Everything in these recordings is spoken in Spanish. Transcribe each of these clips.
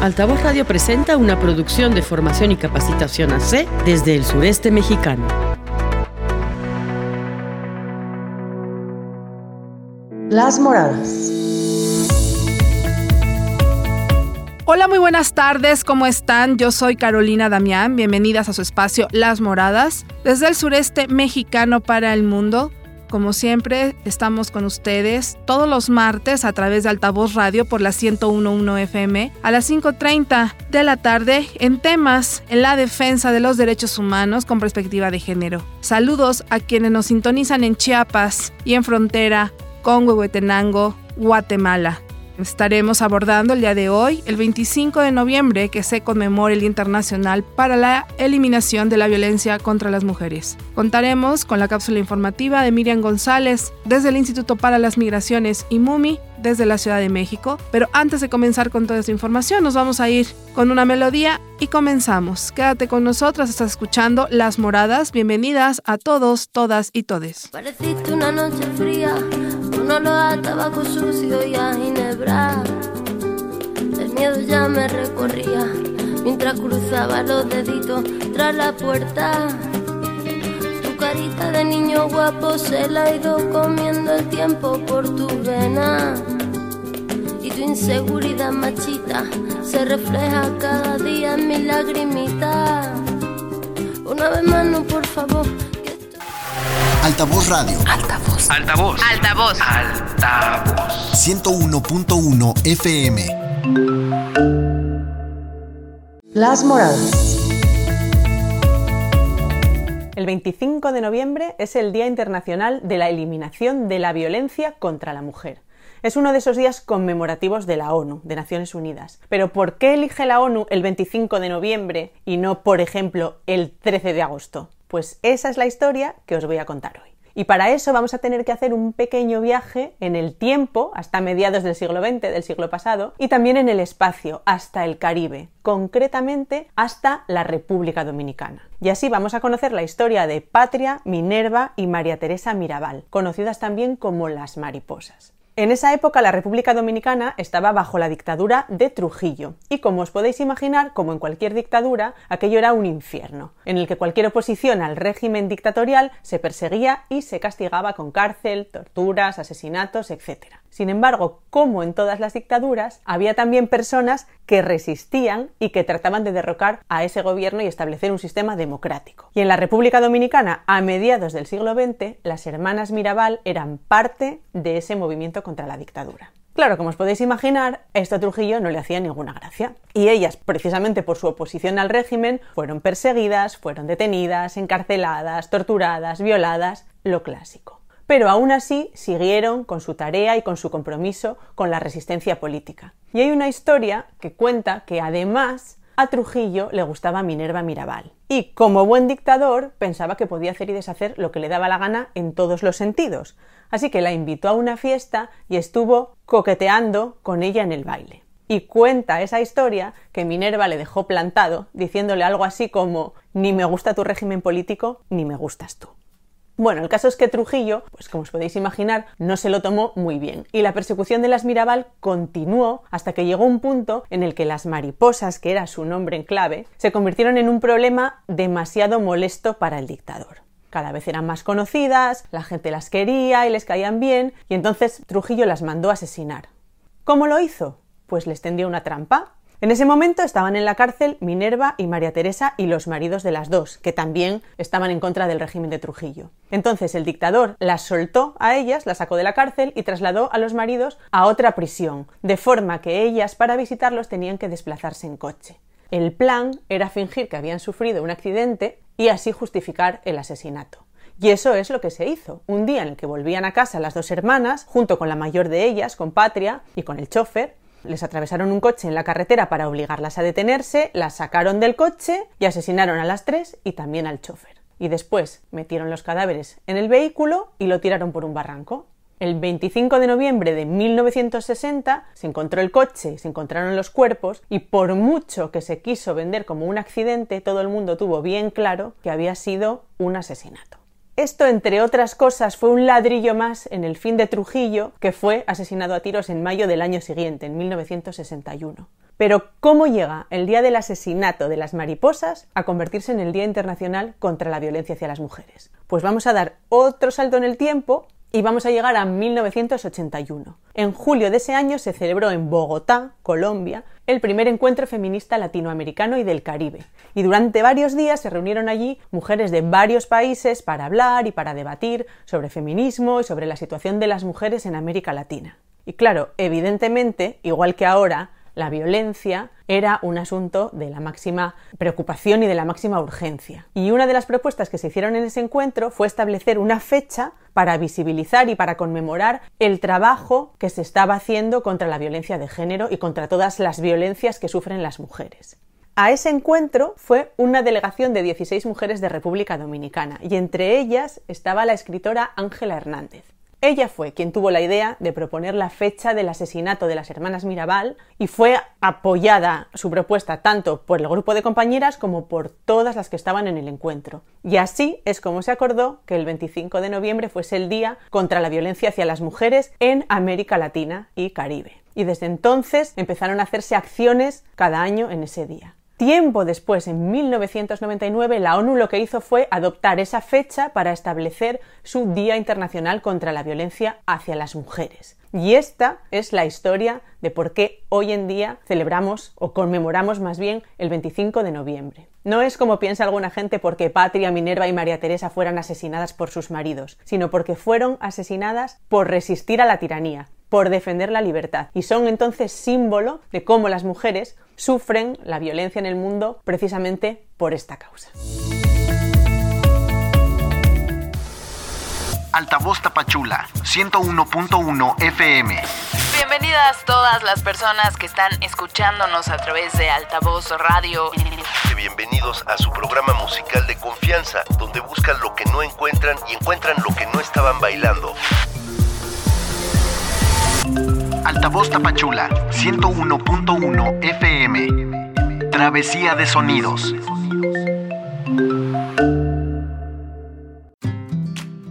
Altavoz Radio presenta una producción de formación y capacitación AC desde el sureste mexicano. Las Moradas. Hola, muy buenas tardes, ¿cómo están? Yo soy Carolina Damián, bienvenidas a su espacio Las Moradas, desde el sureste mexicano para el mundo. Como siempre, estamos con ustedes todos los martes a través de Altavoz Radio por la 1011 FM a las 5.30 de la tarde en temas en la defensa de los derechos humanos con perspectiva de género. Saludos a quienes nos sintonizan en Chiapas y en frontera con Huehuetenango, Guatemala. Estaremos abordando el día de hoy, el 25 de noviembre, que se conmemora el Día Internacional para la Eliminación de la Violencia contra las Mujeres. Contaremos con la cápsula informativa de Miriam González desde el Instituto para las Migraciones y MUMI desde la Ciudad de México. Pero antes de comenzar con toda esta información, nos vamos a ir con una melodía y comenzamos. Quédate con nosotras, estás escuchando Las Moradas. Bienvenidas a todos, todas y todes. Pareciste una noche fría no lo a tabaco sucio y a ginebra. El miedo ya me recorría mientras cruzaba los deditos tras la puerta. Tu carita de niño guapo se la ha ido comiendo el tiempo por tu vena. Y tu inseguridad machita se refleja cada día en mi lagrimita. Una vez más, no, por favor Altavoz Radio. Altavoz. Altavoz. Altavoz. Altavoz. 101.1 FM. Las Moradas. El 25 de noviembre es el Día Internacional de la Eliminación de la Violencia contra la Mujer. Es uno de esos días conmemorativos de la ONU, de Naciones Unidas. Pero ¿por qué elige la ONU el 25 de noviembre y no, por ejemplo, el 13 de agosto? Pues esa es la historia que os voy a contar hoy. Y para eso vamos a tener que hacer un pequeño viaje en el tiempo, hasta mediados del siglo XX, del siglo pasado, y también en el espacio, hasta el Caribe, concretamente hasta la República Dominicana. Y así vamos a conocer la historia de Patria, Minerva y María Teresa Mirabal, conocidas también como las mariposas. En esa época la República Dominicana estaba bajo la dictadura de Trujillo y como os podéis imaginar, como en cualquier dictadura, aquello era un infierno, en el que cualquier oposición al régimen dictatorial se perseguía y se castigaba con cárcel, torturas, asesinatos, etc. Sin embargo, como en todas las dictaduras, había también personas que resistían y que trataban de derrocar a ese gobierno y establecer un sistema democrático. Y en la República Dominicana, a mediados del siglo XX, las hermanas Mirabal eran parte de ese movimiento contra la dictadura. Claro, como os podéis imaginar, a Trujillo no le hacía ninguna gracia. Y ellas, precisamente por su oposición al régimen, fueron perseguidas, fueron detenidas, encarceladas, torturadas, violadas, lo clásico pero aún así siguieron con su tarea y con su compromiso con la resistencia política. Y hay una historia que cuenta que además a Trujillo le gustaba Minerva Mirabal. Y como buen dictador pensaba que podía hacer y deshacer lo que le daba la gana en todos los sentidos. Así que la invitó a una fiesta y estuvo coqueteando con ella en el baile. Y cuenta esa historia que Minerva le dejó plantado, diciéndole algo así como ni me gusta tu régimen político, ni me gustas tú. Bueno, el caso es que Trujillo, pues como os podéis imaginar, no se lo tomó muy bien y la persecución de las Mirabal continuó hasta que llegó un punto en el que las mariposas, que era su nombre en clave, se convirtieron en un problema demasiado molesto para el dictador. Cada vez eran más conocidas, la gente las quería y les caían bien, y entonces Trujillo las mandó a asesinar. ¿Cómo lo hizo? Pues les tendió una trampa, en ese momento estaban en la cárcel Minerva y María Teresa y los maridos de las dos, que también estaban en contra del régimen de Trujillo. Entonces el dictador las soltó a ellas, las sacó de la cárcel y trasladó a los maridos a otra prisión, de forma que ellas para visitarlos tenían que desplazarse en coche. El plan era fingir que habían sufrido un accidente y así justificar el asesinato. Y eso es lo que se hizo. Un día en el que volvían a casa las dos hermanas, junto con la mayor de ellas, con Patria, y con el chofer, les atravesaron un coche en la carretera para obligarlas a detenerse, las sacaron del coche y asesinaron a las tres y también al chofer. Y después metieron los cadáveres en el vehículo y lo tiraron por un barranco. El 25 de noviembre de 1960 se encontró el coche, se encontraron los cuerpos y por mucho que se quiso vender como un accidente, todo el mundo tuvo bien claro que había sido un asesinato. Esto, entre otras cosas, fue un ladrillo más en el fin de Trujillo, que fue asesinado a tiros en mayo del año siguiente, en 1961. Pero ¿cómo llega el Día del Asesinato de las Mariposas a convertirse en el Día Internacional contra la Violencia hacia las Mujeres? Pues vamos a dar otro salto en el tiempo y vamos a llegar a 1981. En julio de ese año se celebró en Bogotá, Colombia, el primer encuentro feminista latinoamericano y del Caribe. Y durante varios días se reunieron allí mujeres de varios países para hablar y para debatir sobre feminismo y sobre la situación de las mujeres en América Latina. Y claro, evidentemente, igual que ahora, la violencia era un asunto de la máxima preocupación y de la máxima urgencia. Y una de las propuestas que se hicieron en ese encuentro fue establecer una fecha para visibilizar y para conmemorar el trabajo que se estaba haciendo contra la violencia de género y contra todas las violencias que sufren las mujeres. A ese encuentro fue una delegación de 16 mujeres de República Dominicana y entre ellas estaba la escritora Ángela Hernández. Ella fue quien tuvo la idea de proponer la fecha del asesinato de las hermanas Mirabal y fue apoyada su propuesta tanto por el grupo de compañeras como por todas las que estaban en el encuentro. Y así es como se acordó que el 25 de noviembre fuese el Día contra la Violencia hacia las Mujeres en América Latina y Caribe. Y desde entonces empezaron a hacerse acciones cada año en ese día. Tiempo después, en 1999, la ONU lo que hizo fue adoptar esa fecha para establecer su Día Internacional contra la Violencia hacia las Mujeres. Y esta es la historia de por qué hoy en día celebramos o conmemoramos más bien el 25 de noviembre. No es como piensa alguna gente porque Patria, Minerva y María Teresa fueran asesinadas por sus maridos, sino porque fueron asesinadas por resistir a la tiranía, por defender la libertad. Y son entonces símbolo de cómo las mujeres sufren la violencia en el mundo precisamente por esta causa. Altavoz Tapachula, 101.1 FM. Bienvenidas todas las personas que están escuchándonos a través de Altavoz Radio. Bienvenidos a su programa musical de confianza, donde buscan lo que no encuentran y encuentran lo que no estaban bailando. Altavoz Tapachula, 101.1 FM. Travesía de sonidos.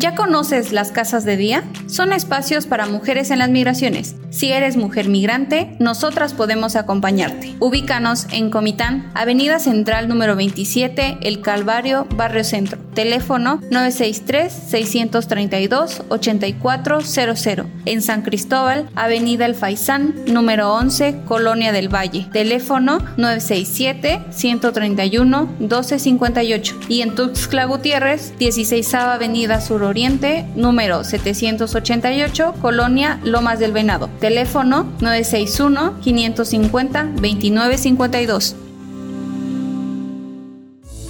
¿Ya conoces las casas de día? Son espacios para mujeres en las migraciones. Si eres mujer migrante, nosotras podemos acompañarte. Ubícanos en Comitán, Avenida Central número 27, El Calvario, Barrio Centro. Teléfono 963-632-8400. En San Cristóbal, Avenida El Faisán, número 11, Colonia del Valle. Teléfono 967-131-1258. Y en Tuxtla Gutiérrez, 16 Avenida Sur Oriente, número 788, Colonia Lomas del Venado. Teléfono 961-550-2952.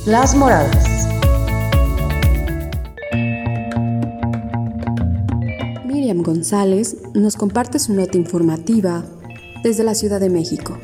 Las Moradas. Miriam González nos comparte su nota informativa desde la Ciudad de México.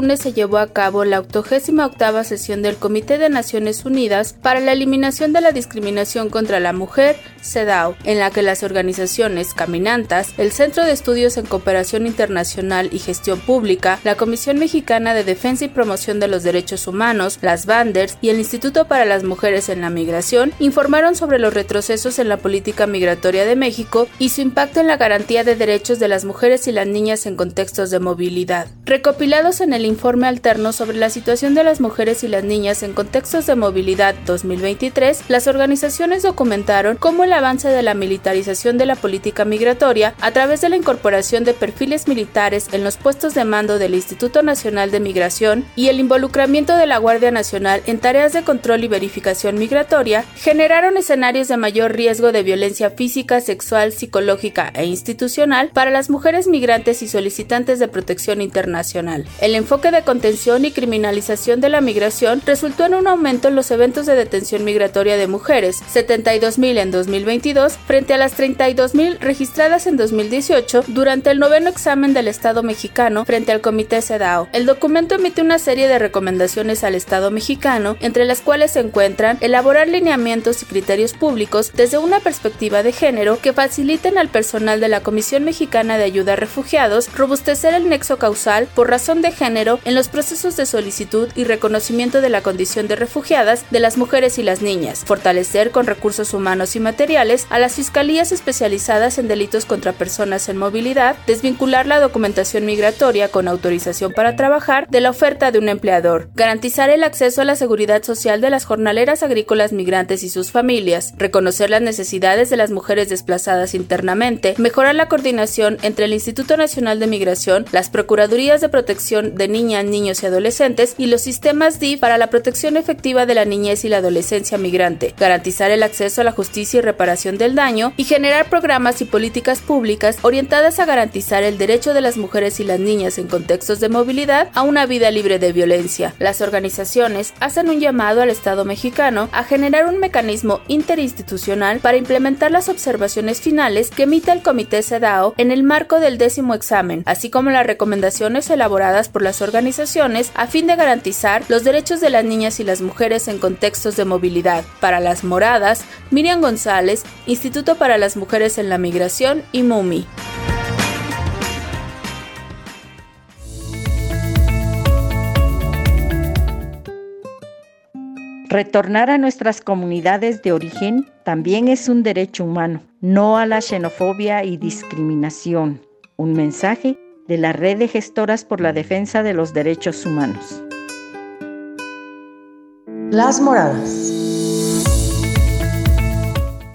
Lunes se llevó a cabo la 88 sesión del Comité de Naciones Unidas para la Eliminación de la Discriminación contra la Mujer, CEDAW, en la que las organizaciones Caminantas, el Centro de Estudios en Cooperación Internacional y Gestión Pública, la Comisión Mexicana de Defensa y Promoción de los Derechos Humanos, las Banders y el Instituto para las Mujeres en la Migración informaron sobre los retrocesos en la política migratoria de México y su impacto en la garantía de derechos de las mujeres y las niñas en contextos de movilidad. Recopilado en el informe alterno sobre la situación de las mujeres y las niñas en contextos de movilidad 2023, las organizaciones documentaron cómo el avance de la militarización de la política migratoria a través de la incorporación de perfiles militares en los puestos de mando del Instituto Nacional de Migración y el involucramiento de la Guardia Nacional en tareas de control y verificación migratoria generaron escenarios de mayor riesgo de violencia física, sexual, psicológica e institucional para las mujeres migrantes y solicitantes de protección internacional. El enfoque de contención y criminalización de la migración resultó en un aumento en los eventos de detención migratoria de mujeres, 72.000 en 2022 frente a las 32.000 registradas en 2018 durante el noveno examen del Estado mexicano frente al Comité CEDAW. El documento emite una serie de recomendaciones al Estado mexicano, entre las cuales se encuentran elaborar lineamientos y criterios públicos desde una perspectiva de género que faciliten al personal de la Comisión Mexicana de Ayuda a Refugiados robustecer el nexo causal por razón de género en los procesos de solicitud y reconocimiento de la condición de refugiadas de las mujeres y las niñas, fortalecer con recursos humanos y materiales a las fiscalías especializadas en delitos contra personas en movilidad, desvincular la documentación migratoria con autorización para trabajar de la oferta de un empleador, garantizar el acceso a la seguridad social de las jornaleras agrícolas migrantes y sus familias, reconocer las necesidades de las mujeres desplazadas internamente, mejorar la coordinación entre el Instituto Nacional de Migración, las Procuradurías de Protección de Niñas, Niños y Adolescentes y los sistemas DIF para la protección efectiva de la niñez y la adolescencia migrante, garantizar el acceso a la justicia y reparación del daño y generar programas y políticas públicas orientadas a garantizar el derecho de las mujeres y las niñas en contextos de movilidad a una vida libre de violencia. Las organizaciones hacen un llamado al Estado mexicano a generar un mecanismo interinstitucional para implementar las observaciones finales que emita el Comité CEDAO en el marco del décimo examen, así como las recomendaciones elaboradas por las organizaciones a fin de garantizar los derechos de las niñas y las mujeres en contextos de movilidad. Para las moradas, Miriam González, Instituto para las Mujeres en la Migración y MUMI. Retornar a nuestras comunidades de origen también es un derecho humano, no a la xenofobia y discriminación. Un mensaje de la Red de Gestoras por la Defensa de los Derechos Humanos. Las Moradas.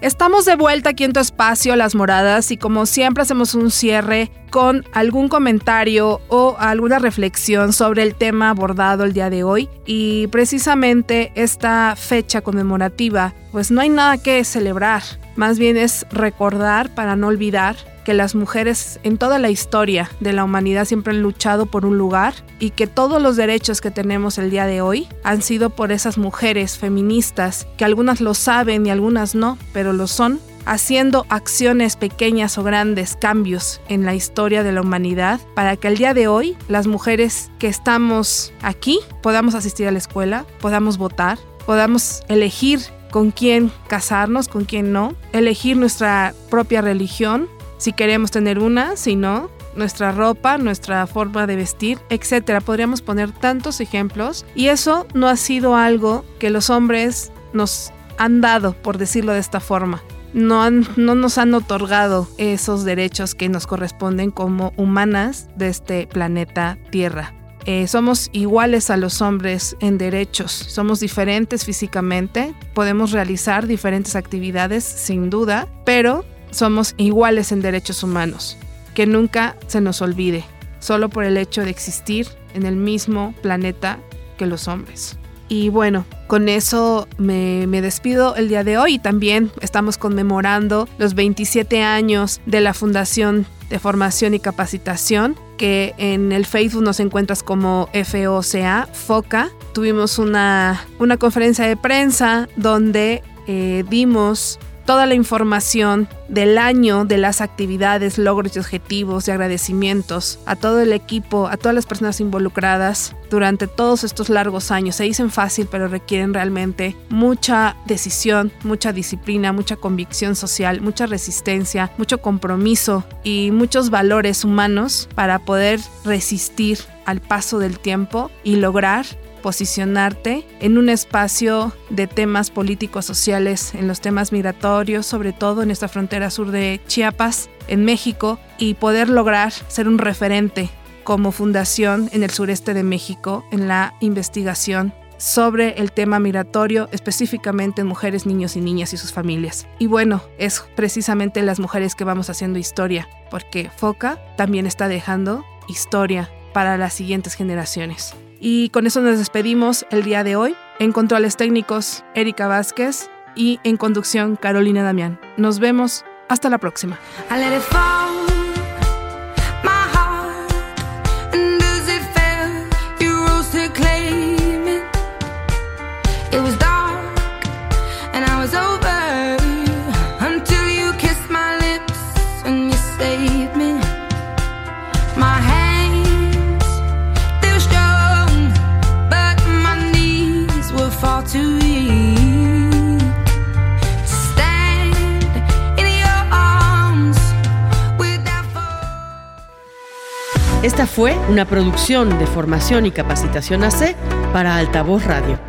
Estamos de vuelta aquí en tu espacio, Las Moradas, y como siempre hacemos un cierre con algún comentario o alguna reflexión sobre el tema abordado el día de hoy. Y precisamente esta fecha conmemorativa, pues no hay nada que celebrar, más bien es recordar para no olvidar que las mujeres en toda la historia de la humanidad siempre han luchado por un lugar y que todos los derechos que tenemos el día de hoy han sido por esas mujeres feministas, que algunas lo saben y algunas no, pero lo son, haciendo acciones pequeñas o grandes cambios en la historia de la humanidad para que el día de hoy las mujeres que estamos aquí podamos asistir a la escuela, podamos votar, podamos elegir con quién casarnos, con quién no, elegir nuestra propia religión, si queremos tener una, si no, nuestra ropa, nuestra forma de vestir, etcétera. Podríamos poner tantos ejemplos y eso no ha sido algo que los hombres nos han dado, por decirlo de esta forma. No, no nos han otorgado esos derechos que nos corresponden como humanas de este planeta Tierra. Eh, somos iguales a los hombres en derechos, somos diferentes físicamente, podemos realizar diferentes actividades sin duda, pero somos iguales en derechos humanos. Que nunca se nos olvide, solo por el hecho de existir en el mismo planeta que los hombres. Y bueno, con eso me, despido el día de hoy también estamos conmemorando los 27 años de la Fundación de Formación y Capacitación, que en el Facebook nos encuentras como FOCA, FOCA. Tuvimos una, una conferencia de prensa donde eh, dimos toda la información del año, de las actividades, logros y objetivos y agradecimientos a todo el equipo, a todas las personas involucradas durante todos estos largos años. Se dicen fácil, pero requieren realmente mucha decisión, mucha disciplina, mucha convicción social, mucha resistencia, mucho compromiso y muchos valores humanos para poder resistir al paso del tiempo y lograr posicionarte en un espacio de temas políticos sociales, en los temas migratorios, sobre todo en esta frontera sur de Chiapas, en México, y poder lograr ser un referente como fundación en el sureste de México en la investigación sobre el tema migratorio, específicamente en mujeres, niños y niñas y sus familias. Y bueno, es precisamente las mujeres que vamos haciendo historia, porque FOCA también está dejando historia para las siguientes generaciones. Y con eso nos despedimos el día de hoy. En controles técnicos, Erika Vázquez y en conducción, Carolina Damián. Nos vemos. Hasta la próxima. Esta fue una producción de formación y capacitación AC para Altavoz Radio.